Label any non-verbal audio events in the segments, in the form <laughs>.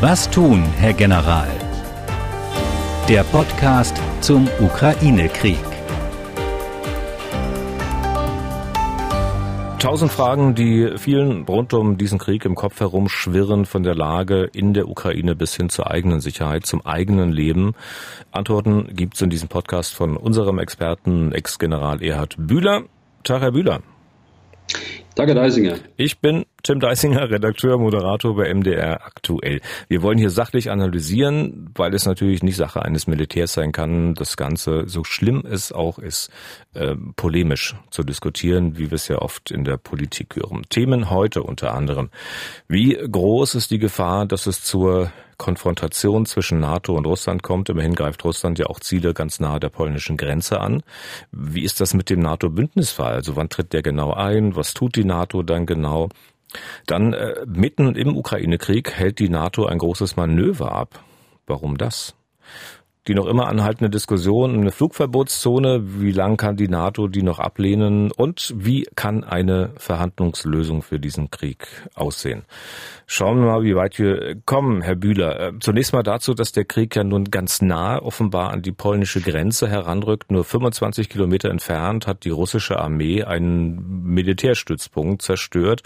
Was tun, Herr General? Der Podcast zum Ukraine-Krieg. Tausend Fragen, die vielen rund um diesen Krieg im Kopf herumschwirren, von der Lage in der Ukraine bis hin zur eigenen Sicherheit, zum eigenen Leben. Antworten gibt es in diesem Podcast von unserem Experten, Ex-General Erhard Bühler. Tag, Herr Bühler. Danke, Deisinger. Ich bin Tim Deisinger, Redakteur, Moderator bei MDR aktuell. Wir wollen hier sachlich analysieren, weil es natürlich nicht Sache eines Militärs sein kann, das Ganze, so schlimm es auch ist, äh, polemisch zu diskutieren, wie wir es ja oft in der Politik hören. Themen heute unter anderem. Wie groß ist die Gefahr, dass es zur Konfrontation zwischen NATO und Russland kommt. Immerhin greift Russland ja auch Ziele ganz nahe der polnischen Grenze an. Wie ist das mit dem NATO-Bündnisfall? Also wann tritt der genau ein? Was tut die NATO dann genau? Dann äh, mitten im Ukraine-Krieg hält die NATO ein großes Manöver ab. Warum das? Die noch immer anhaltende Diskussion, eine Flugverbotszone, wie lang kann die NATO die noch ablehnen und wie kann eine Verhandlungslösung für diesen Krieg aussehen. Schauen wir mal, wie weit wir kommen, Herr Bühler. Äh, zunächst mal dazu, dass der Krieg ja nun ganz nah offenbar an die polnische Grenze heranrückt. Nur 25 Kilometer entfernt hat die russische Armee einen Militärstützpunkt zerstört.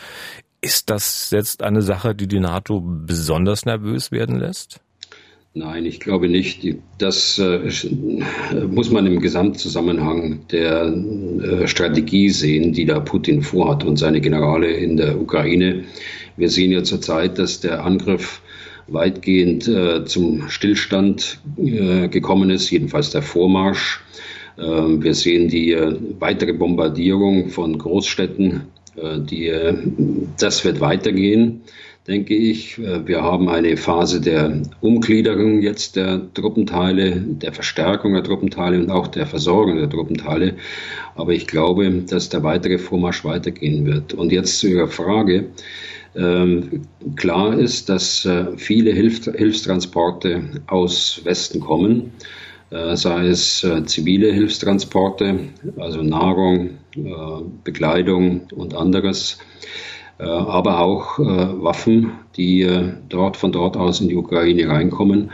Ist das jetzt eine Sache, die die NATO besonders nervös werden lässt? Nein, ich glaube nicht. Das äh, muss man im Gesamtzusammenhang der äh, Strategie sehen, die da Putin vorhat und seine Generale in der Ukraine. Wir sehen ja zurzeit, dass der Angriff weitgehend äh, zum Stillstand gekommen ist, jedenfalls der Vormarsch. Ähm, wir sehen die weitere Bombardierung von Großstädten. Die, das wird weitergehen denke ich. Äh, wir haben eine Phase der Umgliederung jetzt der Truppenteile, der Verstärkung der Truppenteile und auch der Versorgung der Truppenteile. Aber ich glaube, dass der weitere Vormarsch weitergehen wird. Und jetzt zu Ihrer Frage. Ähm, klar ist, dass äh, viele Hilf Hilfstransporte aus Westen kommen, äh, sei es zivile Hilfstransporte, also Nahrung, Bekleidung und anderes. Äh, aber auch äh, Waffen, die äh, dort von dort aus in die Ukraine reinkommen.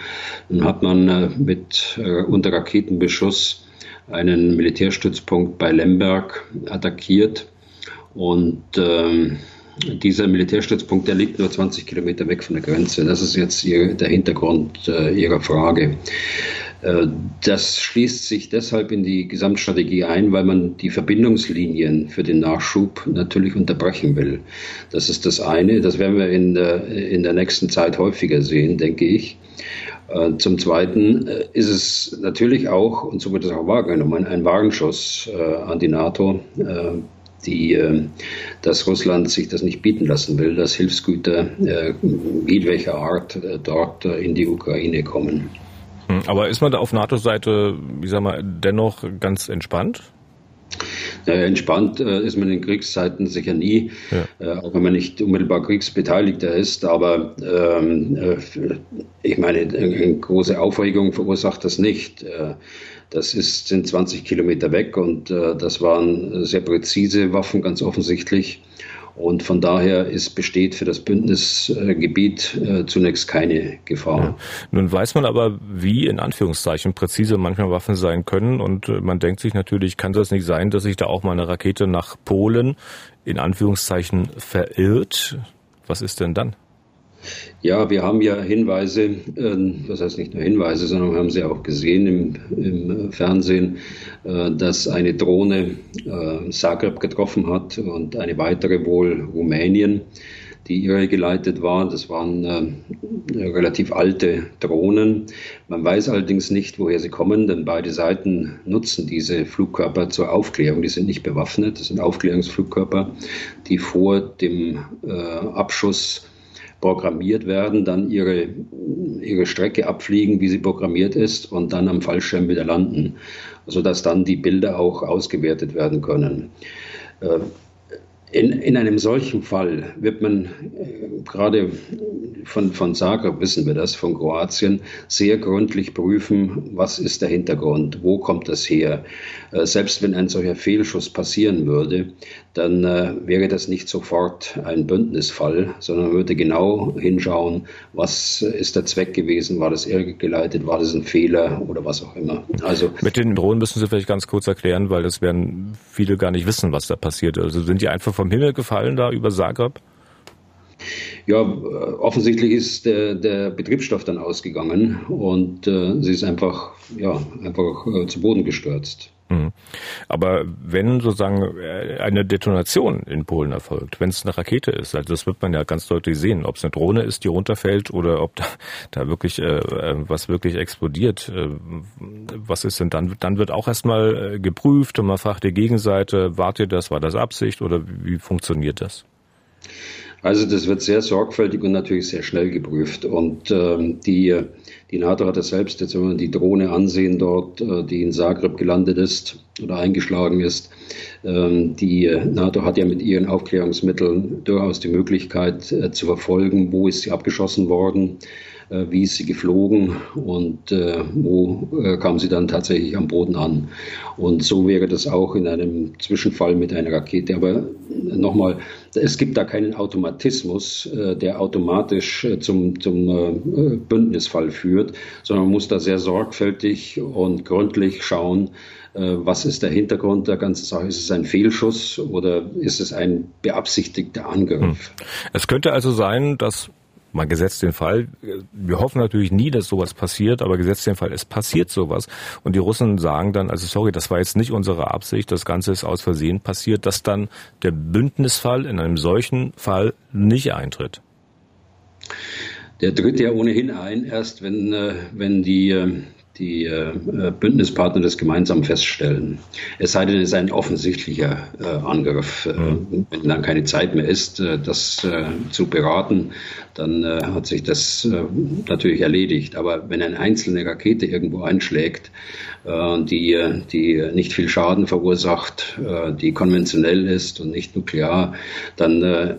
Dann hat man mit unter Raketenbeschuss einen Militärstützpunkt bei Lemberg attackiert und ähm, dieser Militärstützpunkt, der liegt nur 20 Kilometer weg von der Grenze. Das ist jetzt ihr, der Hintergrund äh, Ihrer Frage. Äh, das schließt sich deshalb in die Gesamtstrategie ein, weil man die Verbindungslinien für den Nachschub natürlich unterbrechen will. Das ist das eine. Das werden wir in der, in der nächsten Zeit häufiger sehen, denke ich. Äh, zum Zweiten äh, ist es natürlich auch, und so wird es auch wahrgenommen, ein Warnschuss an die NATO, die, dass Russland sich das nicht bieten lassen will, dass Hilfsgüter jedwelcher Art dort in die Ukraine kommen. Hm, aber ist man da auf NATO-Seite, wie sag mal, dennoch ganz entspannt? Entspannt äh, ist man in Kriegszeiten sicher nie, ja. äh, auch wenn man nicht unmittelbar Kriegsbeteiligter ist. Aber ähm, äh, ich meine, eine große Aufregung verursacht das nicht. Das ist, sind 20 Kilometer weg und das waren sehr präzise Waffen, ganz offensichtlich. Und von daher ist, besteht für das Bündnisgebiet äh, zunächst keine Gefahr. Ja. Nun weiß man aber, wie in Anführungszeichen präzise manchmal Waffen sein können. Und äh, man denkt sich natürlich, kann das nicht sein, dass sich da auch mal eine Rakete nach Polen in Anführungszeichen verirrt? Was ist denn dann? Ja, wir haben ja Hinweise, äh, das heißt nicht nur Hinweise, sondern wir haben sie auch gesehen im, im Fernsehen, äh, dass eine Drohne äh, Zagreb getroffen hat und eine weitere wohl Rumänien, die irregeleitet war. Das waren äh, relativ alte Drohnen. Man weiß allerdings nicht, woher sie kommen, denn beide Seiten nutzen diese Flugkörper zur Aufklärung. Die sind nicht bewaffnet, das sind Aufklärungsflugkörper, die vor dem Abschuss programmiert werden, dann ihre, ihre Strecke abfliegen, wie sie programmiert ist, und dann am Fallschirm wieder landen, sodass dann die Bilder auch ausgewertet werden können. In, in einem solchen Fall wird man äh, gerade von, von Zagreb wissen wir das, von Kroatien, sehr gründlich prüfen, was ist der Hintergrund, wo kommt das her. Äh, selbst wenn ein solcher Fehlschuss passieren würde, dann äh, wäre das nicht sofort ein Bündnisfall, sondern man würde genau hinschauen, was ist der Zweck gewesen, war das irregeleitet, war das ein Fehler oder was auch immer. Also Mit den Drohnen müssen Sie vielleicht ganz kurz erklären, weil das werden viele gar nicht wissen, was da passiert. Also sind die einfach vom Himmel gefallen da über Zagreb? Ja, offensichtlich ist der, der Betriebsstoff dann ausgegangen und äh, sie ist einfach, ja, einfach äh, zu Boden gestürzt. Mhm. Aber wenn sozusagen äh, eine Detonation in Polen erfolgt, wenn es eine Rakete ist, also das wird man ja ganz deutlich sehen, ob es eine Drohne ist, die runterfällt oder ob da, da wirklich äh, äh was wirklich explodiert. Äh, was ist denn dann? Dann wird auch erstmal geprüft und man fragt die Gegenseite, wart ihr das, war das Absicht oder wie funktioniert das? Also das wird sehr sorgfältig und natürlich sehr schnell geprüft. Und ähm, die, die NATO hat das selbst, jetzt wenn wir die Drohne ansehen dort, äh, die in Zagreb gelandet ist oder eingeschlagen ist, ähm, die NATO hat ja mit ihren Aufklärungsmitteln durchaus die Möglichkeit äh, zu verfolgen, wo ist sie abgeschossen worden äh, wie ist sie geflogen und äh, wo äh, kam sie dann tatsächlich am Boden an. Und so wäre das auch in einem Zwischenfall mit einer Rakete. Aber nochmal, es gibt da keinen Automatismus, der automatisch zum, zum Bündnisfall führt, sondern man muss da sehr sorgfältig und gründlich schauen, was ist der Hintergrund der ganzen Sache? Ist es ein Fehlschuss oder ist es ein beabsichtigter Angriff? Hm. Es könnte also sein, dass mal gesetzt den Fall, wir hoffen natürlich nie, dass sowas passiert, aber gesetzt den Fall, es passiert sowas. Und die Russen sagen dann, also sorry, das war jetzt nicht unsere Absicht, das Ganze ist aus Versehen passiert, dass dann der Bündnisfall in einem solchen Fall nicht eintritt. Der tritt ja ohnehin ein, erst wenn, äh, wenn die äh, die äh, Bündnispartner das gemeinsam feststellen. Es sei denn, es ist ein offensichtlicher äh, Angriff. Äh, mhm. Wenn dann keine Zeit mehr ist, äh, das äh, zu beraten, dann äh, hat sich das natürlich erledigt. Aber wenn eine einzelne Rakete irgendwo einschlägt, die, die nicht viel Schaden verursacht, die konventionell ist und nicht nuklear, dann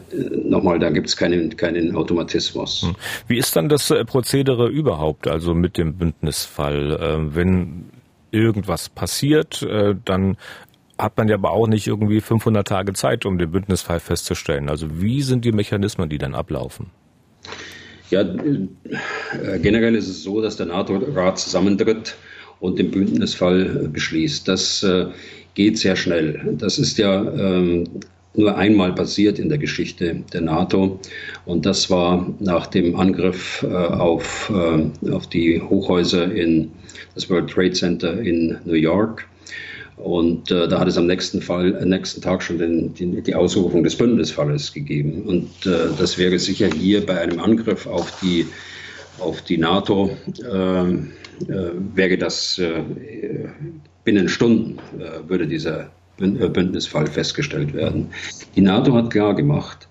nochmal, da gibt es keinen, keinen Automatismus. Mhm. Wie ist dann das Prozedere überhaupt, also mit dem Bündnisfall? äh, wenn irgendwas passiert, äh, dann hat man ja aber auch nicht irgendwie 500 Tage Zeit, um den Bündnisfall festzustellen. Also wie sind die Mechanismen, die dann ablaufen? Ja, äh, generell ist es so, dass der NATO-Rat zusammentritt und den Bündnisfall beschließt. Das äh, geht sehr schnell. Das ist ja ähm, nur einmal passiert in der Geschichte der NATO. Und das war nach dem Angriff äh, auf, äh, auf die Hochhäuser in das World Trade Center in New York. Und äh, da hat es am nächsten, Fall, nächsten Tag schon den, den, die Ausrufung des Bündnisfalles gegeben. Und das wäre sicher hier bei einem Angriff auf die, auf die NATO, ähm, äh, wäre das binnen Stunden, würde dieser äh, Bündnisfall festgestellt werden. Die NATO hat klar gemacht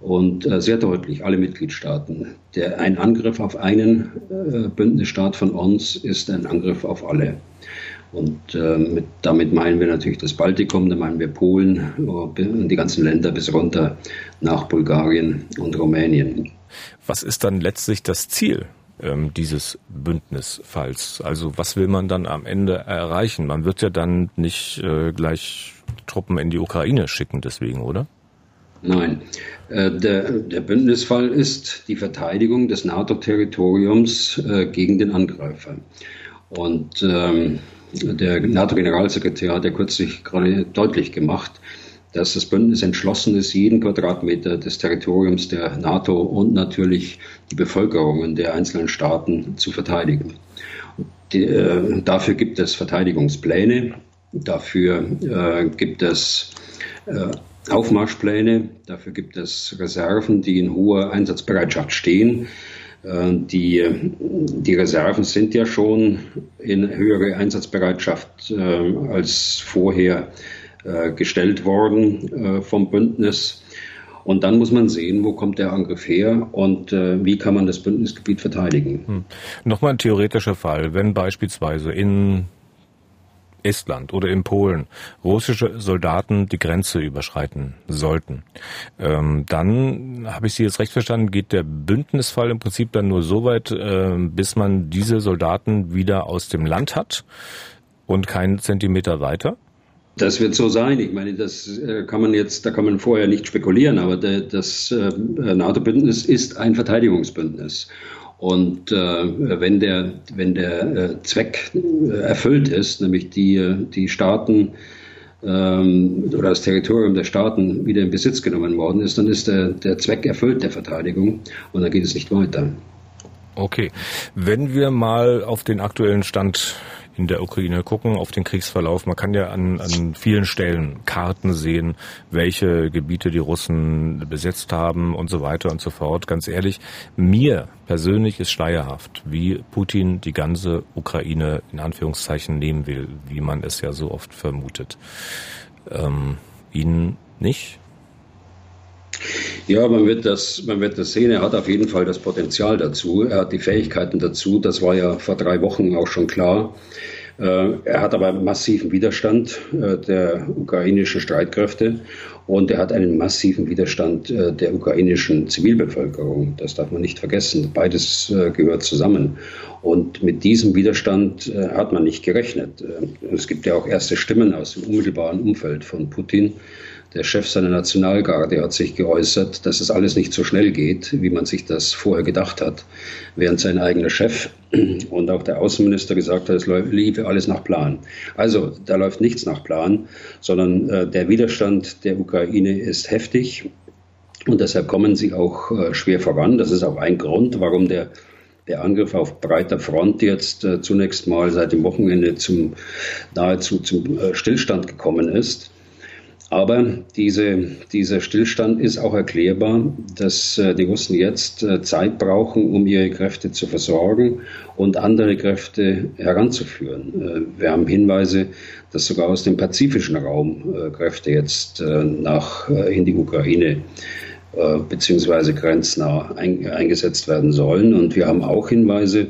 und äh, sehr deutlich alle Mitgliedstaaten, der ein Angriff auf einen äh, Bündnisstaat von uns ist ein Angriff auf alle. Und äh, mit, damit meinen wir natürlich das Baltikum, da meinen wir Polen und die ganzen Länder bis runter nach Bulgarien und Rumänien. Was ist dann letztlich das Ziel ähm, dieses Bündnisfalls? Also was will man dann am Ende erreichen? Man wird ja dann nicht äh, gleich Truppen in die Ukraine schicken deswegen, oder? Nein. Äh, der, der Bündnisfall ist die Verteidigung des NATO-Territoriums äh, gegen den Angreifer. Und ähm, der NATO-Generalsekretär hat ja kürzlich gerade deutlich gemacht, dass das Bündnis entschlossen ist, jeden Quadratmeter des Territoriums der NATO und natürlich die Bevölkerungen der einzelnen Staaten zu verteidigen. Die, äh, dafür gibt es Verteidigungspläne, dafür äh, gibt es äh, Aufmarschpläne, dafür gibt es Reserven, die in hoher Einsatzbereitschaft stehen. Äh, die, die Reserven sind ja schon in höhere Einsatzbereitschaft äh, als vorher gestellt worden äh, vom Bündnis. Und dann muss man sehen, wo kommt der Angriff her und äh, wie kann man das Bündnisgebiet verteidigen. Hm. Nochmal ein theoretischer Fall, wenn beispielsweise in Estland oder in Polen russische Soldaten die Grenze überschreiten sollten, ähm, dann habe ich Sie jetzt recht verstanden, geht der Bündnisfall im Prinzip dann nur so weit, äh, bis man diese Soldaten wieder aus dem Land hat und keinen Zentimeter weiter? Das wird so sein. Ich meine, das äh, kann man jetzt, da kann man vorher nicht spekulieren, aber das äh, NATO-Bündnis ist ein Verteidigungsbündnis. Und äh, wenn der, wenn der Zweck erfüllt ist, nämlich die, die Staaten ähm, oder das Territorium der Staaten wieder in Besitz genommen worden ist, dann ist der, der Zweck erfüllt der Verteidigung und dann geht es nicht weiter. Okay. Wenn wir mal auf den aktuellen Stand in der Ukraine gucken, auf den Kriegsverlauf. Man kann ja an, an vielen Stellen Karten sehen, welche Gebiete die Russen besetzt haben und so weiter und so fort. Ganz ehrlich, mir persönlich ist schleierhaft, wie Putin die ganze Ukraine in Anführungszeichen nehmen will, wie man es ja so oft vermutet. Ähm, Ihnen nicht? Ja, man wird, das, man wird das sehen. Er hat auf jeden Fall das Potenzial dazu. Er hat die Fähigkeiten dazu. Das war ja vor drei Wochen auch schon klar. Äh, er hat aber massiven Widerstand äh, der ukrainischen Streitkräfte und er hat einen massiven Widerstand äh, der ukrainischen Zivilbevölkerung. Das darf man nicht vergessen. Beides gehört zusammen. Und mit diesem Widerstand hat man nicht gerechnet. Es gibt ja auch erste Stimmen aus dem unmittelbaren Umfeld von Putin, der Chef seiner Nationalgarde hat sich geäußert, dass es alles nicht so schnell geht, wie man sich das vorher gedacht hat, während sein eigener Chef <clears throat> und auch der Außenminister gesagt hat, es liefe alles nach Plan. Also da läuft nichts nach Plan, sondern äh, der Widerstand der Ukraine ist heftig und deshalb kommen sie auch äh, schwer voran. Das ist auch ein Grund, warum der der Angriff auf breiter Front jetzt äh, zunächst mal seit dem Wochenende zum nahezu zum äh, Stillstand gekommen ist. Aber diese, dieser Stillstand ist auch erklärbar, dass äh, die Russen jetzt äh, Zeit brauchen, um ihre Kräfte zu versorgen und andere Kräfte heranzuführen. Äh, wir haben Hinweise, dass sogar aus dem pazifischen Raum Kräfte jetzt nach, in die Ukraine beziehungsweise grenznah eingesetzt werden sollen. Und wir haben auch Hinweise,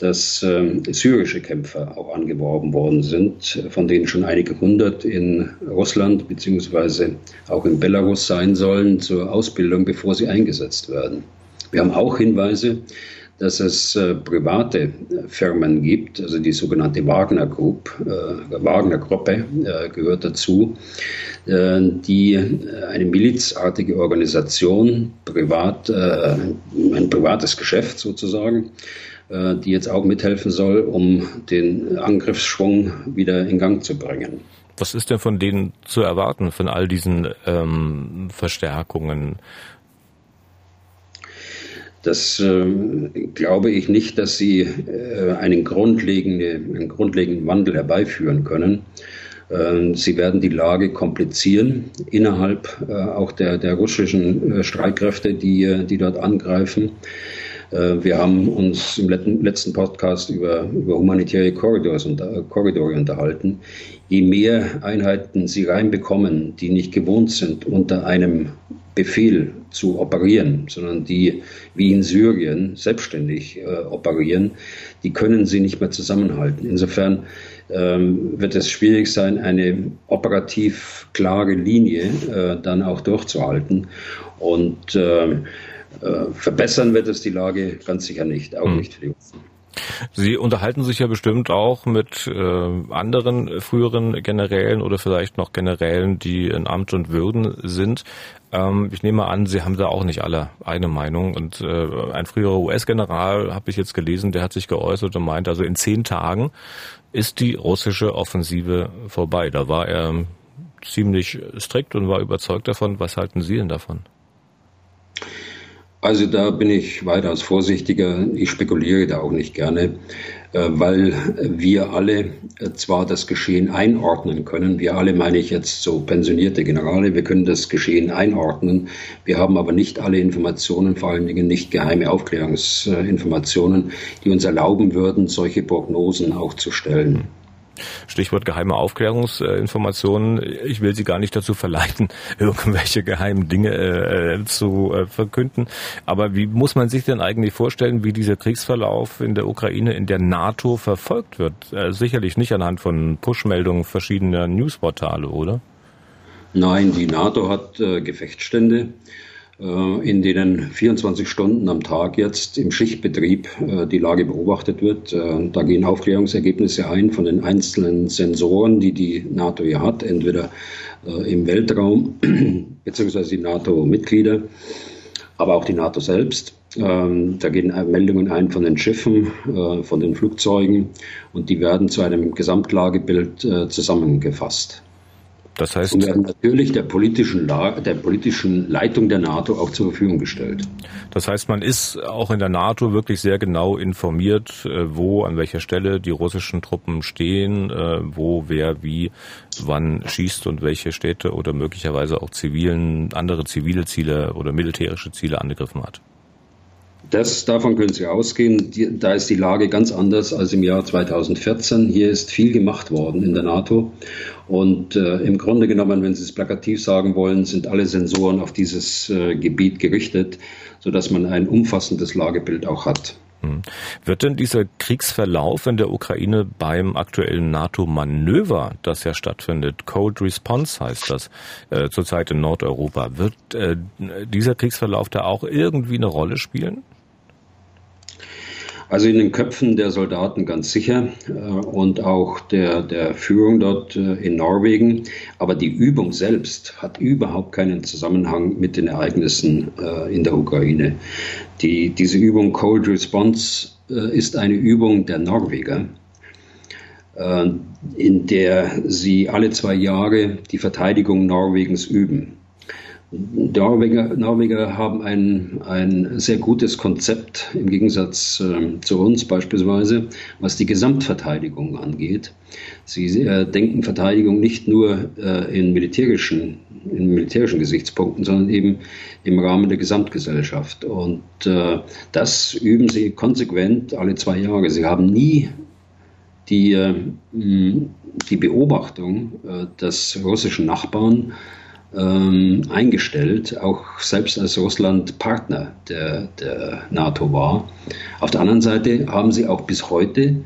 dass äh, syrische Kämpfer auch angeworben worden sind, von denen schon einige hundert in Russland beziehungsweise auch in Belarus sein sollen zur Ausbildung, bevor sie eingesetzt werden. Wir haben auch Hinweise, dass es äh, private Firmen gibt, also die sogenannte Wagner Group, äh, Wagner Gruppe äh, gehört dazu, äh, die eine milizartige Organisation, privat, äh, ein privates Geschäft sozusagen, äh, die jetzt auch mithelfen soll, um den Angriffsschwung wieder in Gang zu bringen. Was ist denn von denen zu erwarten, von all diesen ähm, Verstärkungen? Das äh, glaube ich nicht, dass sie äh, einen, grundlegende, einen grundlegenden Wandel herbeiführen können. Äh, sie werden die Lage komplizieren innerhalb äh, auch der, der russischen äh, Streitkräfte, die, die dort angreifen. Äh, wir haben uns im letzten Podcast über, über humanitäre Korridors und, äh, Korridore unterhalten. Je mehr Einheiten sie reinbekommen, die nicht gewohnt sind, unter einem Befehl zu operieren, sondern die wie in Syrien selbstständig äh, operieren, die können sie nicht mehr zusammenhalten. Insofern ähm, wird es schwierig sein, eine operativ klare Linie äh, dann auch durchzuhalten. Und äh, verbessern wird es die Lage ganz sicher nicht, auch hm. nicht für die Russen. Sie unterhalten sich ja bestimmt auch mit äh, anderen früheren Generälen oder vielleicht noch Generälen, die in Amt und Würden sind. Ähm, ich nehme an, Sie haben da auch nicht alle eine Meinung. Und äh, ein früherer US-General, habe ich jetzt gelesen, der hat sich geäußert und meint, also in zehn Tagen ist die russische Offensive vorbei. Da war er ziemlich strikt und war überzeugt davon. Was halten Sie denn davon? Also da bin ich weitaus vorsichtiger. Ich spekuliere da auch nicht gerne, äh, weil wir alle äh, zwar das Geschehen einordnen können. Wir alle meine ich jetzt so pensionierte Generale. Wir können das Geschehen einordnen. Wir haben aber nicht alle Informationen, vor allen Dingen nicht geheime Aufklärungsinformationen, die uns erlauben würden, solche Prognosen auch zu stellen. Stichwort geheime Aufklärungsinformationen. Ich will Sie gar nicht dazu verleiten, <laughs> irgendwelche geheimen Dinge äh, zu äh, verkünden. Aber wie muss man sich denn eigentlich vorstellen, wie dieser Kriegsverlauf in der Ukraine in der NATO verfolgt wird? Äh, sicherlich nicht anhand von Push-Meldungen verschiedener Newsportale, oder? Nein, die NATO hat äh, Gefechtsstände äh, in denen 24 Stunden am Tag jetzt im Schichtbetrieb äh, die Lage beobachtet wird. Äh, da gehen Aufklärungsergebnisse ein von den einzelnen Sensoren, die die NATO hier hat, entweder im Weltraum <clears throat> beziehungsweise die NATO-Mitglieder, aber auch die NATO selbst. Ähm, da gehen Meldungen ein von den Schiffen, von den Flugzeugen und die werden zu einem Gesamtlagebild zusammengefasst. Das heißt, und werden natürlich der politischen, Lage, der politischen Leitung der NATO auch zur Verfügung gestellt. Das heißt, man ist auch in der NATO wirklich sehr genau informiert, äh, wo, an welcher Stelle die russischen Truppen stehen, äh, wo, wer, wie, wann schießt und welche Städte oder möglicherweise auch zivilen, andere zivile Ziele oder militärische Ziele angegriffen hat. Das, davon können Sie ausgehen. Die, da ist die Lage ganz anders als im Jahr 2014. Hier ist viel gemacht worden in der NATO. Und äh, im Grunde genommen, wenn Sie es plakativ sagen wollen, sind alle Sensoren auf dieses äh, Gebiet gerichtet, sodass man ein umfassendes Lagebild auch hat. Hm. Wird denn dieser Kriegsverlauf in der Ukraine beim aktuellen NATO-Manöver, das ja stattfindet, Cold Response heißt das, äh, zurzeit in Nordeuropa, wird äh, dieser Kriegsverlauf da auch irgendwie eine Rolle spielen? Also in den Köpfen der Soldaten ganz sicher äh, und auch der, der Führung dort äh, in Norwegen. Aber die Übung selbst hat überhaupt keinen Zusammenhang mit den Ereignissen äh, in der Ukraine. Die, diese Übung Cold Response ist eine Übung der Norweger in der sie alle zwei Jahre die Verteidigung Norwegens üben. Norweger, Norweger haben ein, ein sehr gutes Konzept im Gegensatz äh, zu uns beispielsweise, was die Gesamtverteidigung angeht. Sie äh, denken Verteidigung nicht nur äh, in, militärischen, in militärischen Gesichtspunkten, sondern eben im Rahmen der Gesamtgesellschaft. Und äh, das üben sie konsequent alle zwei Jahre. Sie haben nie die, äh, die Beobachtung äh, des russischen Nachbarn, ähm, eingestellt, auch selbst als Russland Partner der, der NATO war. Auf der anderen Seite haben sie auch bis heute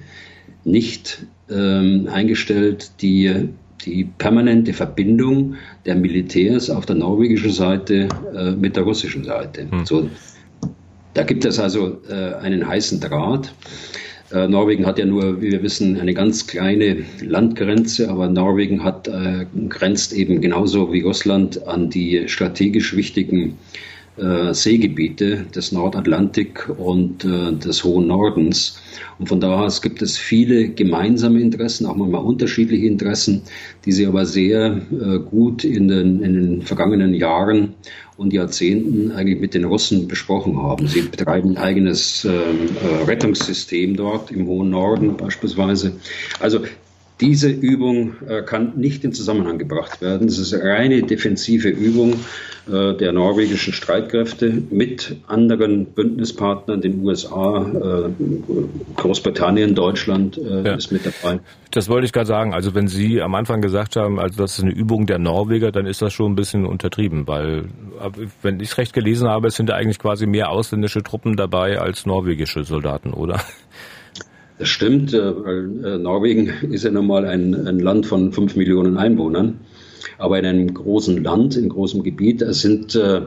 nicht ähm, eingestellt die, die permanente Verbindung der Militärs auf der norwegischen Seite äh, mit der russischen Seite. Hm. So, da gibt es also äh, einen heißen Draht. Äh, Norwegen hat ja nur, wie wir wissen, eine ganz kleine Landgrenze, aber Norwegen hat, äh, grenzt eben genauso wie Russland an die strategisch wichtigen äh, Seegebiete des Nordatlantik und äh, des hohen Nordens. Und von daher aus gibt es viele gemeinsame Interessen, auch manchmal unterschiedliche Interessen, die sie aber sehr äh, gut in den, in den vergangenen Jahren und Jahrzehnten eigentlich mit den Russen besprochen haben. Sie betreiben ein eigenes ähm, äh, Rettungssystem dort im hohen Norden beispielsweise. Also diese Übung äh, kann nicht in Zusammenhang gebracht werden. Es ist eine reine defensive Übung äh, der norwegischen Streitkräfte mit anderen Bündnispartnern, den USA, äh, Großbritannien, Deutschland ja. ist mit dabei. Das wollte ich gerade sagen. Also wenn Sie am Anfang gesagt haben, also das ist eine Übung der Norweger, dann ist das schon ein bisschen untertrieben, weil wenn ich es recht gelesen habe, es sind ja eigentlich quasi mehr ausländische Truppen dabei als norwegische Soldaten, oder? Das stimmt, äh, weil äh, Norwegen <laughs> ist ja nun mal ein, ein Land von fünf Millionen Einwohnern. Aber in einem großen Land, in großem Gebiet, es sind, äh,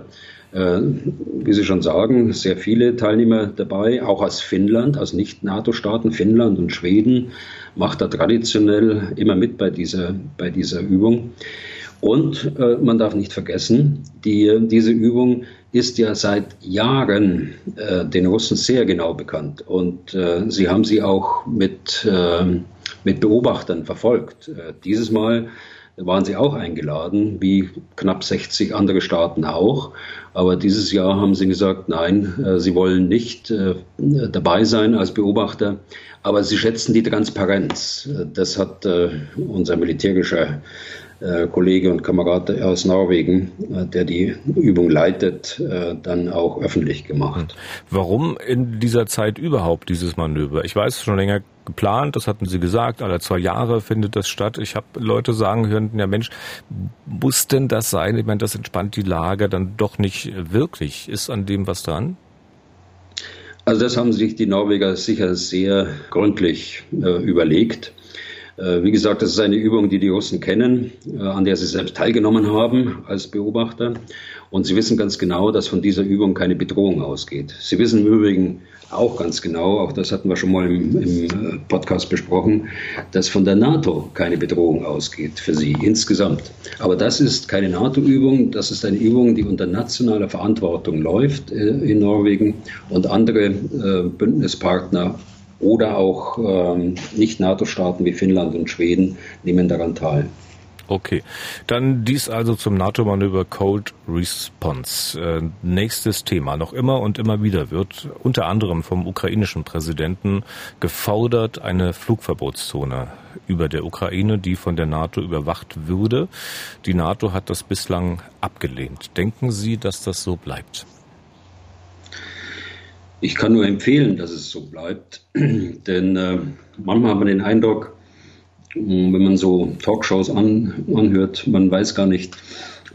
äh, wie Sie schon sagen, sehr viele Teilnehmer dabei, auch aus Finnland, aus Nicht-NATO-Staaten, Finnland und Schweden, macht da traditionell immer mit bei dieser, bei dieser Übung. Und äh, man darf nicht vergessen, die, diese Übung ist ja seit Jahren äh, den Russen sehr genau bekannt. Und äh, sie haben sie auch mit, äh, mit Beobachtern verfolgt. Äh, dieses Mal waren sie auch eingeladen, wie knapp 60 andere Staaten auch. Aber dieses Jahr haben sie gesagt, nein, äh, sie wollen nicht äh, dabei sein als Beobachter. Aber sie schätzen die Transparenz. Das hat unser militärischer Kollege und Kamerad aus Norwegen, äh, der die Übung leitet, äh, dann auch öffentlich gemacht. Warum in dieser Zeit überhaupt dieses Manöver? Ich weiß schon länger geplant, das hatten Sie gesagt, alle zwei Jahre findet das statt. Ich habe Leute sagen hören, ja Mensch, muss denn das sein? Ich meine, das entspannt die Lage dann doch nicht wirklich. Ist an dem was dran? Also das haben sich die Norweger sicher sehr gründlich äh, überlegt. Äh, wie gesagt, das ist eine Übung, die die Russen kennen, äh, an der sie selbst teilgenommen haben als Beobachter. Und sie wissen ganz genau, dass von dieser Übung keine Bedrohung ausgeht. Sie wissen im Übrigen auch ganz genau, auch das hatten wir schon mal im, im, äh, Podcast besprochen, dass von der NATO keine Bedrohung ausgeht für sie insgesamt. Aber das ist keine NATO-Übung, das ist eine Übung, die unter nationaler Verantwortung läuft in Norwegen und andere Bündnispartner oder auch ähm, Nicht-NATO-Staaten wie Finnland und Schweden nehmen daran teil. Okay, dann dies also zum NATO-Manöver Cold Response. Äh, nächstes Thema. Noch immer und immer wieder wird unter anderem vom ukrainischen Präsidenten gefordert, eine Flugverbotszone über der Ukraine, die von der NATO überwacht würde. Die NATO hat das bislang abgelehnt. Denken Sie, dass das so bleibt? Ich kann nur empfehlen, dass es so bleibt, <clears throat> denn äh, manchmal hat man den Eindruck, wenn man so Talkshows an, anhört, man weiß gar nicht,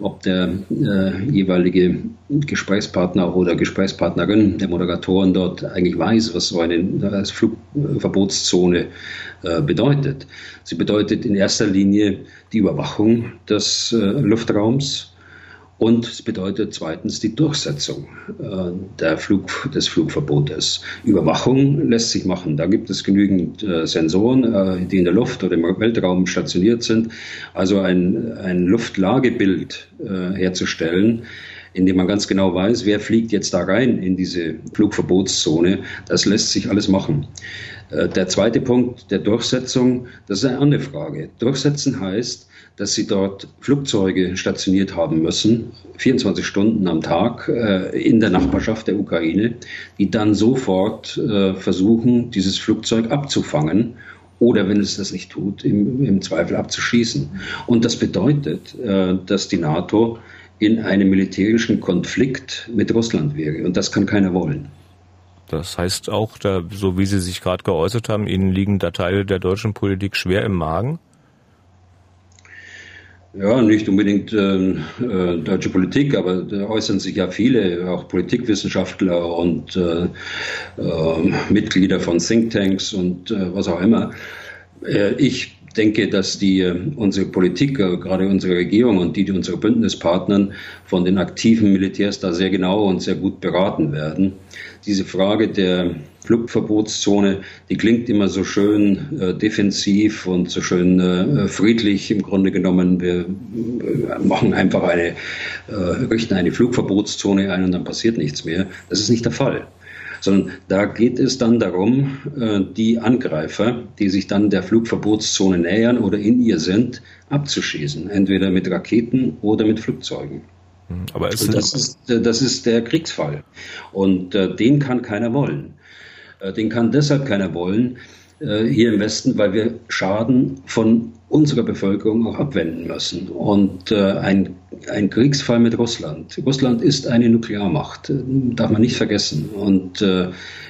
ob der äh, jeweilige Gesprächspartner oder Gesprächspartnerin der Moderatoren dort eigentlich weiß, was so eine äh, Flugverbotszone äh, bedeutet. Sie bedeutet in erster Linie die Überwachung des äh, Luftraums und es bedeutet zweitens die Durchsetzung äh, der Flug, des Flugverbotes. Überwachung lässt sich machen. Da gibt es genügend äh, Sensoren, äh, die in der Luft oder im Weltraum stationiert sind. Also ein, ein Luftlagebild herzustellen, in dem man ganz genau weiß, wer fliegt jetzt da rein in diese Flugverbotszone. Das lässt sich alles machen. Äh, der zweite Punkt der Durchsetzung, das ist eine andere Frage. Durchsetzen heißt, dass sie dort Flugzeuge stationiert haben müssen, 24 Stunden am Tag äh, in der Nachbarschaft der Ukraine, die dann sofort äh, versuchen, dieses Flugzeug abzufangen oder wenn es das nicht tut, im, im Zweifel abzuschießen. Und das bedeutet, äh, dass die NATO in einem militärischen Konflikt mit Russland wäre. Und das kann keiner wollen. Das heißt auch, da, so wie Sie sich gerade geäußert haben, Ihnen liegen da Teile der deutschen Politik schwer im Magen? Ja, nicht unbedingt äh, äh, deutsche Politik, aber da äußern sich ja viele, auch Politikwissenschaftler und äh, äh, Mitglieder von Thinktanks und äh, was auch immer. Äh, ich denke, dass die, äh, unsere Politik, äh, gerade unsere Regierung und die, die unsere Bündnispartnern von den aktiven Militärs da sehr genau und sehr gut beraten werden. Diese Frage der Flugverbotszone, die klingt immer so schön äh, defensiv und so schön äh, friedlich im Grunde genommen. Wir machen einfach eine, äh, richten eine Flugverbotszone ein und dann passiert nichts mehr. Das ist nicht der Fall sondern da geht es dann darum, äh, die Angreifer, die sich dann der Flugverbotszone nähern oder in ihr sind, abzuschießen, entweder mit Raketen oder mit Flugzeugen. Hm, aber das, ist, das ist der Kriegsfall. Und äh, den kann keiner wollen. Äh, den kann deshalb keiner wollen, äh, hier im Westen, weil wir Schaden von unserer Bevölkerung auch abwenden müssen. Und äh, ein, ein Kriegsfall mit Russland. Russland ist eine Nuklearmacht, darf man nicht vergessen. Und äh,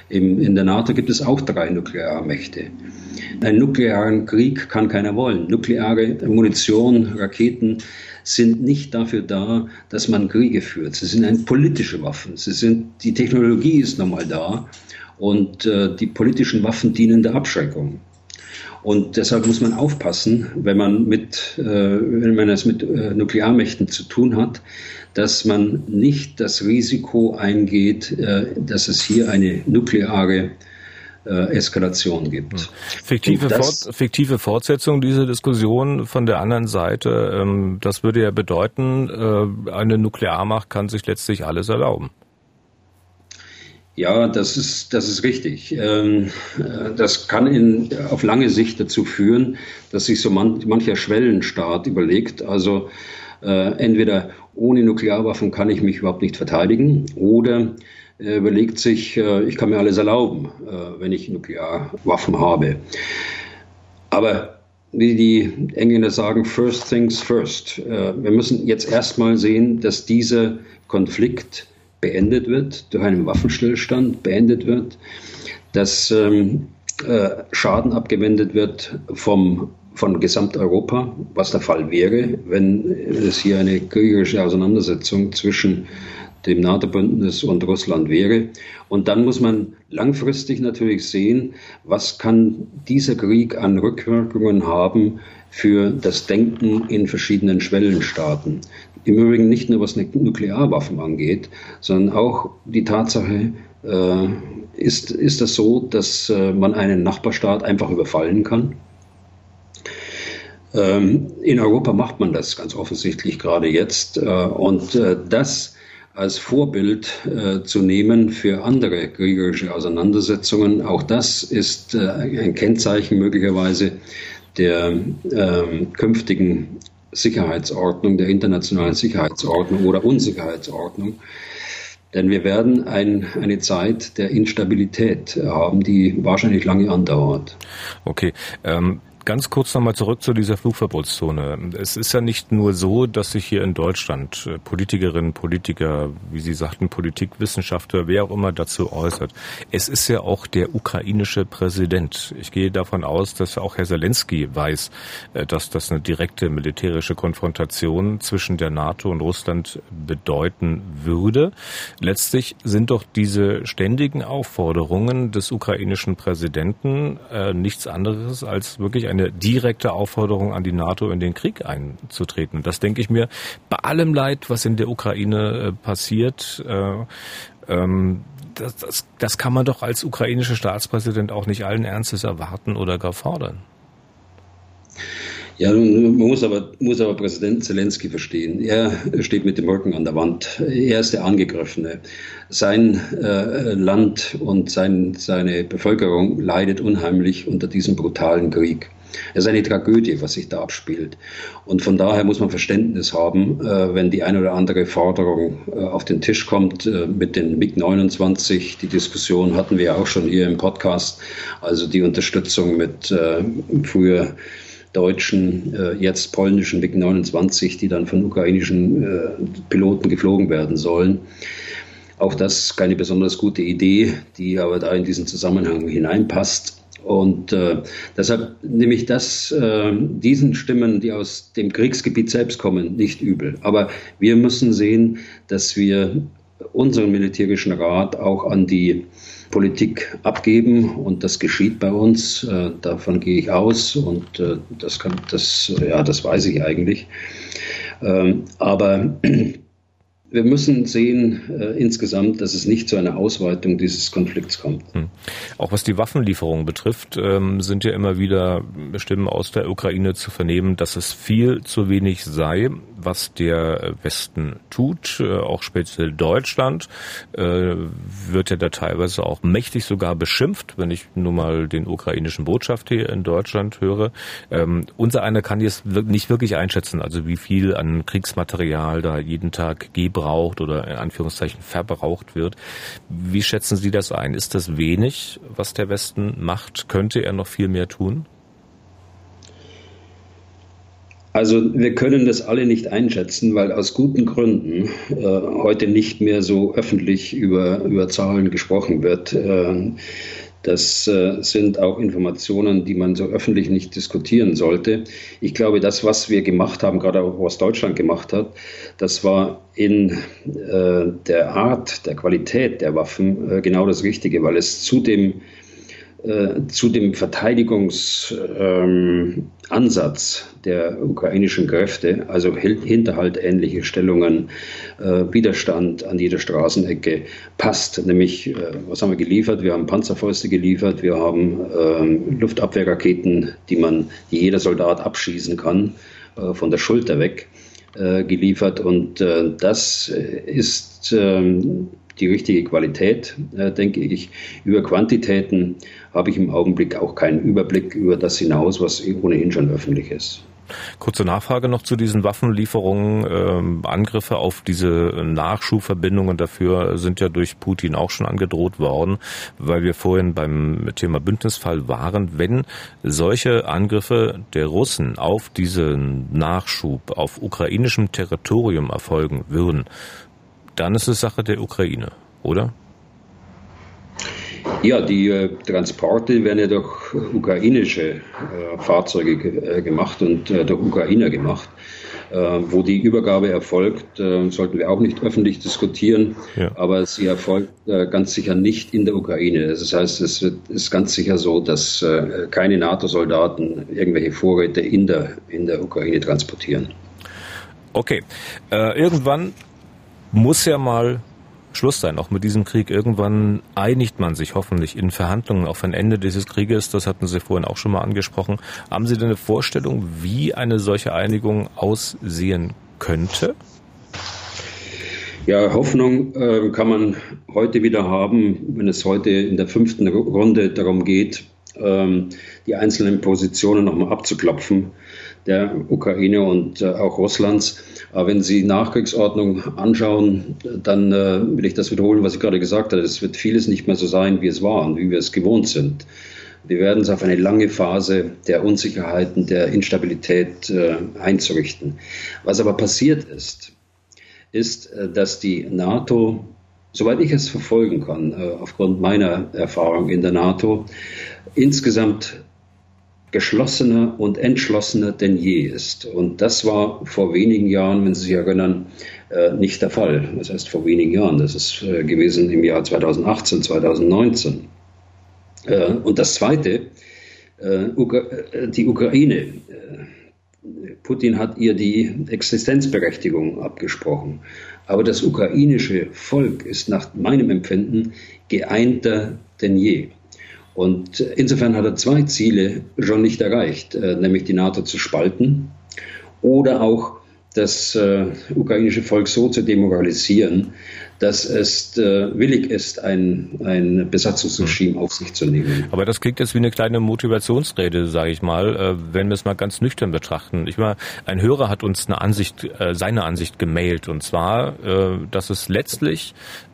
im, in der NATO gibt es auch drei Nuklearmächte. Einen nuklearen Krieg kann keiner wollen. Nukleare Munition, Raketen sind nicht dafür da, dass man Kriege führt. Sie sind ein politische Waffen. Sie sind, die Technologie ist nochmal da und äh, die politischen Waffen dienen der Abschreckung. Und deshalb muss man aufpassen, wenn man mit, äh, wenn man es mit äh, Nuklearmächten zu tun hat, dass man nicht das Risiko eingeht, äh, dass es hier eine nukleare äh, Eskalation gibt. Hm. Fiktive, das, Fort, fiktive Fortsetzung dieser Diskussion von der anderen Seite, ähm, das würde ja bedeuten, äh, eine Nuklearmacht kann sich letztlich alles erlauben. Ja, das ist, das ist richtig. Ähm, äh, das kann in, auf lange Sicht dazu führen, dass sich so man, mancher Schwellenstaat überlegt, also äh, entweder ohne Nuklearwaffen kann ich mich überhaupt nicht verteidigen oder äh, überlegt sich, ich kann mir alles erlauben, wenn ich Nuklearwaffen habe. Aber wie die Engländer sagen, first things first. Wir müssen jetzt erstmal sehen, dass dieser Konflikt beendet wird, durch einen Waffenstillstand beendet wird, dass ähm, äh, Schaden abgewendet wird vom, von Gesamteuropa, was der Fall wäre, wenn es hier eine kriegerische Auseinandersetzung zwischen dem NATO-Bündnis und Russland wäre. Und dann muss man langfristig natürlich sehen, was kann dieser Krieg an Rückwirkungen haben für das Denken in verschiedenen Schwellenstaaten. Im Übrigen nicht nur was Nuklearwaffen angeht, sondern auch die Tatsache, äh, ist, ist das so, dass äh, man einen Nachbarstaat einfach überfallen kann? Ähm, in Europa macht man das ganz offensichtlich gerade jetzt. Äh, und äh, das als Vorbild äh, zu nehmen für andere kriegerische Auseinandersetzungen. Auch das ist äh, ein Kennzeichen möglicherweise der äh, künftigen Sicherheitsordnung, der internationalen Sicherheitsordnung oder Unsicherheitsordnung. Denn wir werden ein, eine Zeit der Instabilität haben, die wahrscheinlich lange andauert. Okay. Ähm Ganz kurz nochmal zurück zu dieser Flugverbotszone. Es ist ja nicht nur so, dass sich hier in Deutschland äh, Politikerinnen, Politiker, wie Sie sagten, Politikwissenschaftler, wer auch immer dazu äußert. Es ist ja auch der ukrainische Präsident. Ich gehe davon aus, dass auch Herr Zelensky weiß, äh, dass das eine direkte militärische Konfrontation zwischen der NATO und Russland bedeuten würde. Letztlich sind doch diese ständigen Aufforderungen des ukrainischen Präsidenten äh, nichts anderes als wirklich eine direkte Aufforderung an die NATO, in den Krieg einzutreten. Das denke ich mir bei allem Leid, was in der Ukraine äh, passiert. Äh, ähm, das, das, das kann man doch als ukrainischer Staatspräsident auch nicht allen Ernstes erwarten oder gar fordern. Ja, man muss aber, muss aber Präsident Zelensky verstehen. Er steht mit dem Rücken an der Wand. Er ist der Angegriffene. Sein äh, Land und sein, seine Bevölkerung leidet unheimlich unter diesem brutalen Krieg. Es ist eine Tragödie, was sich da abspielt. Und von daher muss man Verständnis haben, äh, wenn die eine oder andere Forderung äh, auf den Tisch kommt äh, mit den MiG-29. Die Diskussion hatten wir auch schon hier im Podcast. Also die Unterstützung mit früher deutschen, jetzt polnischen MiG-29, die dann von ukrainischen Piloten geflogen werden sollen. Auch das keine besonders gute Idee, die aber da in diesen Zusammenhang hineinpasst. Und äh, deshalb nehme ich das, äh, diesen Stimmen, die aus dem Kriegsgebiet selbst kommen, nicht übel. Aber wir müssen sehen, dass wir unseren militärischen Rat auch an die Politik abgeben und das geschieht bei uns. Äh, davon gehe ich aus und äh, das kann, das, ja, das weiß ich eigentlich. Ähm, aber wir müssen sehen äh, insgesamt, dass es nicht zu einer Ausweitung dieses Konflikts kommt. Hm. Auch was die Waffenlieferungen betrifft, ähm, sind ja immer wieder Stimmen aus der Ukraine zu vernehmen, dass es viel zu wenig sei, was der Westen tut, äh, auch speziell Deutschland, äh, wird ja da teilweise auch mächtig sogar beschimpft, wenn ich nur mal den ukrainischen Botschafter hier in Deutschland höre. Ähm, unser einer kann jetzt nicht wirklich einschätzen, also wie viel an Kriegsmaterial da jeden Tag gebraucht gebraucht oder in Anführungszeichen verbraucht wird. Wie schätzen Sie das ein? Ist das wenig, was der Westen macht? Könnte er noch viel mehr tun? Also wir können das alle nicht einschätzen, weil aus guten Gründen äh, heute nicht mehr so öffentlich über, über Zahlen gesprochen wird. Äh, das äh, sind auch Informationen, die man so öffentlich nicht diskutieren sollte. Ich glaube, das, was wir gemacht haben, gerade auch was Deutschland gemacht hat, das war in äh, der Art, der Qualität der Waffen äh, genau das Richtige, weil es zu dem äh, zu dem Verteidigungsansatz ähm, der ukrainischen Kräfte, also hinterhaltähnliche Stellungen, äh, Widerstand an jeder Straßenecke passt. Nämlich, äh, was haben wir geliefert? Wir haben Panzerfäuste geliefert, wir haben ähm, Luftabwehrraketen, die man, die jeder Soldat abschießen kann, äh, von der Schulter weg äh, geliefert. Und das ist ähm, die richtige Qualität, äh, denke ich. Über Quantitäten habe ich im Augenblick auch keinen Überblick über das hinaus, was ohnehin schon öffentlich ist. Kurze Nachfrage noch zu diesen Waffenlieferungen. Ähm, Angriffe auf diese Nachschubverbindungen dafür sind ja durch Putin auch schon angedroht worden, weil wir vorhin beim Thema Bündnisfall waren. Wenn solche Angriffe der Russen auf diesen Nachschub auf ukrainischem Territorium erfolgen würden, dann ist es Sache der Ukraine, oder? Ja, die äh, Transporte werden ja durch ukrainische äh, Fahrzeuge ge äh, gemacht und äh, durch Ukrainer gemacht. Äh, wo die Übergabe erfolgt, äh, sollten wir auch nicht öffentlich diskutieren, ja. aber sie erfolgt ganz sicher nicht in der Ukraine. Das heißt, es wird, ist ganz sicher so, dass keine NATO-Soldaten irgendwelche Vorräte in der, in der Ukraine transportieren. Okay, irgendwann muss ja mal Schluss sein, auch mit diesem Krieg. Irgendwann einigt man sich hoffentlich in Verhandlungen auf ein Ende dieses Krieges. Das hatten Sie vorhin auch schon mal angesprochen. Haben Sie denn eine Vorstellung, wie eine solche Einigung aussehen könnte? Ja, Hoffnung äh, kann man heute wieder haben, wenn es heute in der fünften Runde darum geht, ähm, die einzelnen Positionen nochmal abzuklopfen der Ukraine und äh, auch Russlands. Aber wenn Sie Nachkriegsordnung anschauen, dann äh, will ich das wiederholen, was ich gerade gesagt habe. Es wird vieles nicht mehr so sein, wie es war und wie wir es gewohnt sind. Wir werden es auf eine lange Phase der Unsicherheiten, der Instabilität äh, einzurichten. Was aber passiert ist, ist, äh, dass die NATO, soweit ich es verfolgen kann, äh, aufgrund meiner Erfahrung in der NATO, insgesamt geschlossener und entschlossener denn je ist. Und das war vor wenigen Jahren, wenn Sie sich erinnern, äh, nicht der Fall. Das heißt vor wenigen Jahren. Das ist äh, gewesen im Jahr 2018, 2019. Äh, und das Zweite, die Ukraine. Putin hat ihr die Existenzberechtigung abgesprochen. Aber das ukrainische Volk ist nach meinem Empfinden geeinter denn je. Und insofern hat er zwei Ziele schon nicht erreicht, äh, nämlich die NATO zu spalten oder auch das äh, ukrainische Volk so zu demoralisieren, dass es äh, willig ist, ein, ein Besatzungsregime auf sich zu nehmen. Aber das klingt jetzt wie eine kleine Motivationsrede, sage ich mal, äh, wenn wir es mal ganz nüchtern betrachten. Ich meine, ein Hörer hat uns eine Ansicht, äh, seine Ansicht gemailt, und zwar, äh, dass es letztlich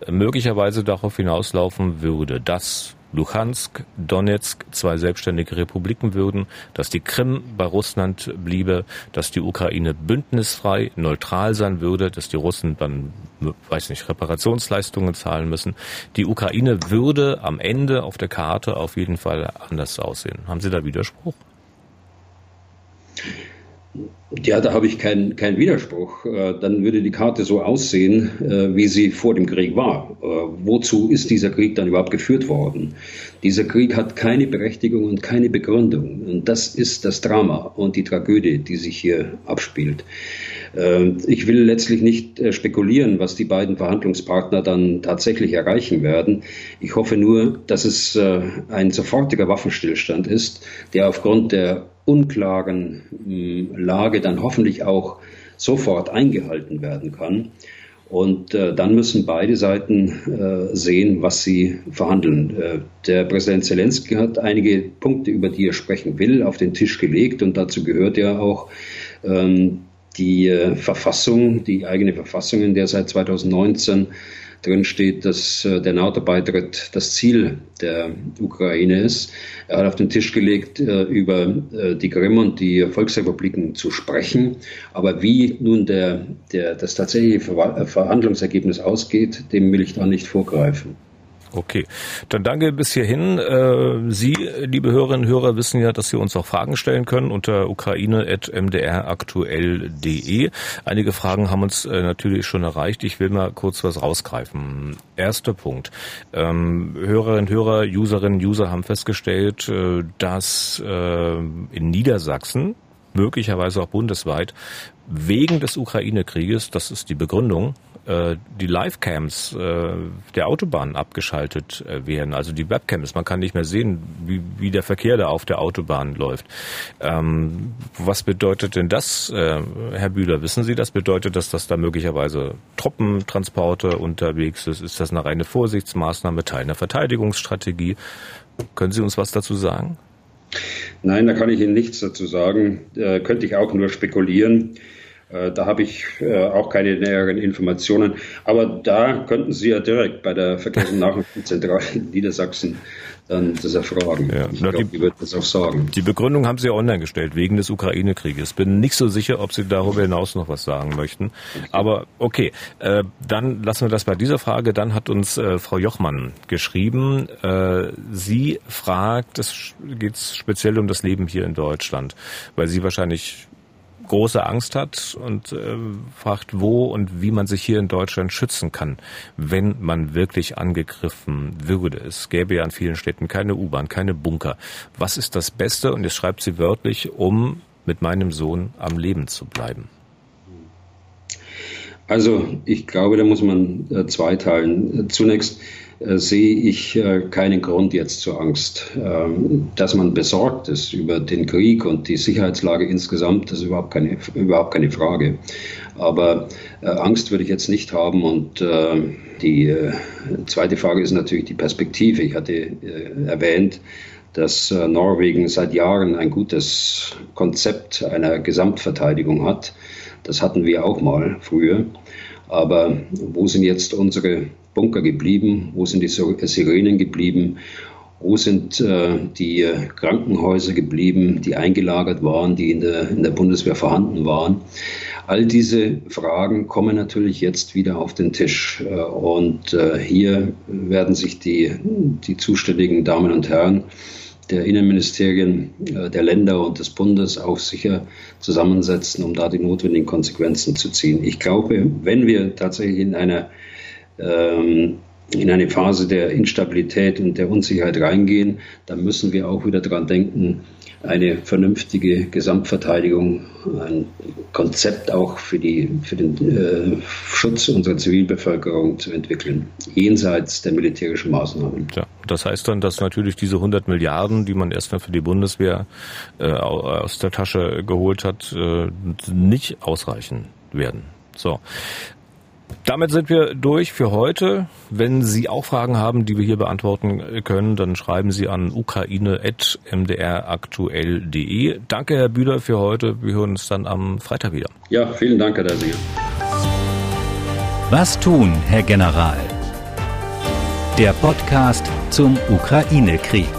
möglicherweise darauf hinauslaufen würde, dass Luhansk, Donetsk zwei selbstständige Republiken würden, dass die Krim bei Russland bliebe, dass die Ukraine bündnisfrei, neutral sein würde, dass die Russen dann, weiß nicht, Reparationsleistungen zahlen müssen. Die Ukraine würde am Ende auf der Karte auf jeden Fall anders aussehen. Haben Sie da Widerspruch? Ja, da habe ich keinen kein Widerspruch. Äh, dann würde die Karte so aussehen, äh, wie sie vor dem Krieg war. Äh, wozu ist dieser Krieg dann überhaupt geführt worden? Dieser Krieg hat keine Berechtigung und keine Begründung. Und das ist das Drama und die Tragödie, die sich hier abspielt. Ich will letztlich nicht spekulieren, was die beiden Verhandlungspartner dann tatsächlich erreichen werden. Ich hoffe nur, dass es ein sofortiger Waffenstillstand ist, der aufgrund der unklaren hm, Lage dann hoffentlich auch sofort eingehalten werden kann. Und äh, dann müssen beide Seiten äh, sehen, was sie verhandeln. Äh, der Präsident Zelensky hat einige Punkte, über die er sprechen will, auf den Tisch gelegt. Und dazu gehört ja auch ähm, die äh, Verfassung, die eigene Verfassung, in der seit 2019 drin steht, dass äh, der NATO-Beitritt das Ziel der Ukraine ist. Er hat auf den Tisch gelegt, äh, über äh, die Krim und die Volksrepubliken zu sprechen. Aber wie nun der, der, das tatsächliche Verhandlungsergebnis ausgeht, dem will ich da nicht vorgreifen. Okay, dann danke bis hierhin. Äh, Sie, liebe Hörerinnen und Hörer, wissen ja, dass Sie uns auch Fragen stellen können unter ukraine.mdraktuell.de. Einige Fragen haben uns äh, natürlich schon erreicht. Ich will mal kurz was rausgreifen. Erster Punkt. Ähm, Hörerinnen und Hörer, Userinnen und User haben festgestellt, äh, dass in Niedersachsen möglicherweise auch bundesweit wegen des Ukraine-Krieges, das ist die Begründung, die Livecams äh, der Autobahn abgeschaltet äh, werden, also die Webcams. Man kann nicht mehr sehen, wie, wie der Verkehr da auf der Autobahn läuft. Ähm, was bedeutet denn das, äh, Herr Bühler? Wissen Sie, das bedeutet, dass das da möglicherweise Truppentransporte unterwegs ist? Ist das eine reine Vorsichtsmaßnahme, Teil einer Verteidigungsstrategie? Können Sie uns was dazu sagen? Nein, da kann ich Ihnen nichts dazu sagen. Äh, könnte ich auch nur spekulieren. Äh, da habe ich äh, auch keine näheren Informationen. Aber da könnten Sie ja direkt bei der Verkehrs- und Nachrichtenzentrale <laughs> in Niedersachsen dann das erfragen. Ja. Ich Na, glaube, die- die wird das auch sagen. Die Begründung haben Sie ja online gestellt, wegen des Ukraine-Krieges. Bin nicht so sicher, ob Sie darüber hinaus noch was sagen möchten. Aber okay, äh, dann lassen wir das bei dieser Frage. Dann hat uns äh, Frau Jochmann geschrieben, äh, sie fragt, es geht speziell um das Leben hier in Deutschland, weil sie wahrscheinlich große Angst hat und äh, fragt, wo und wie man sich hier in Deutschland schützen kann, wenn man wirklich angegriffen würde. Es gäbe ja in vielen Städten keine U-Bahn, keine Bunker. Was ist das Beste? Und jetzt schreibt sie wörtlich, um mit meinem Sohn am Leben zu bleiben. Also ich glaube, da muss man äh, zweiteilen. Zunächst äh, sehe ich äh, keinen Grund jetzt zur Angst. Ähm, dass man besorgt ist über den Krieg und die Sicherheitslage insgesamt, das ist überhaupt keine, überhaupt keine Frage. Aber äh, Angst würde ich jetzt nicht haben. Und äh, die äh, zweite Frage ist natürlich die Perspektive. Ich hatte äh, erwähnt, dass Norwegen seit Jahren ein gutes Konzept einer Gesamtverteidigung hat. Das hatten wir auch mal früher. Aber wo sind jetzt unsere Bunker geblieben? Wo sind die Sir- Sirenen geblieben? Wo sind äh, die äh, Krankenhäuser geblieben, die eingelagert waren, die in der, in der Bundeswehr vorhanden waren? All diese Fragen kommen natürlich jetzt wieder auf den Tisch. Äh, Und äh, hier werden sich die, die zuständigen Damen und Herren der Innenministerien äh, der Länder und des Bundes auch sicher zusammensetzen, um da die notwendigen Konsequenzen zu ziehen. Ich glaube, wenn wir tatsächlich in einer ähm, in eine Phase der Instabilität und der Unsicherheit reingehen, dann müssen wir auch wieder daran denken, eine vernünftige Gesamtverteidigung, ein Konzept auch für, die, für den äh, Schutz unserer Zivilbevölkerung zu entwickeln, jenseits der militärischen Maßnahmen. Ja, das heißt dann, dass natürlich diese 100 Milliarden, die man erstmal für die Bundeswehr äh, au- aus der Tasche geholt hat, äh, nicht ausreichen werden. So. Damit sind wir durch für heute. Wenn Sie auch Fragen haben, die wir hier beantworten können, dann schreiben Sie an ukraine.mdraktuell.de. Danke, Herr Bühler, für heute. Wir hören uns dann am Freitag wieder. Ja, vielen Dank, Herr Dasier. Was tun, Herr General? Der Podcast zum Ukraine-Krieg.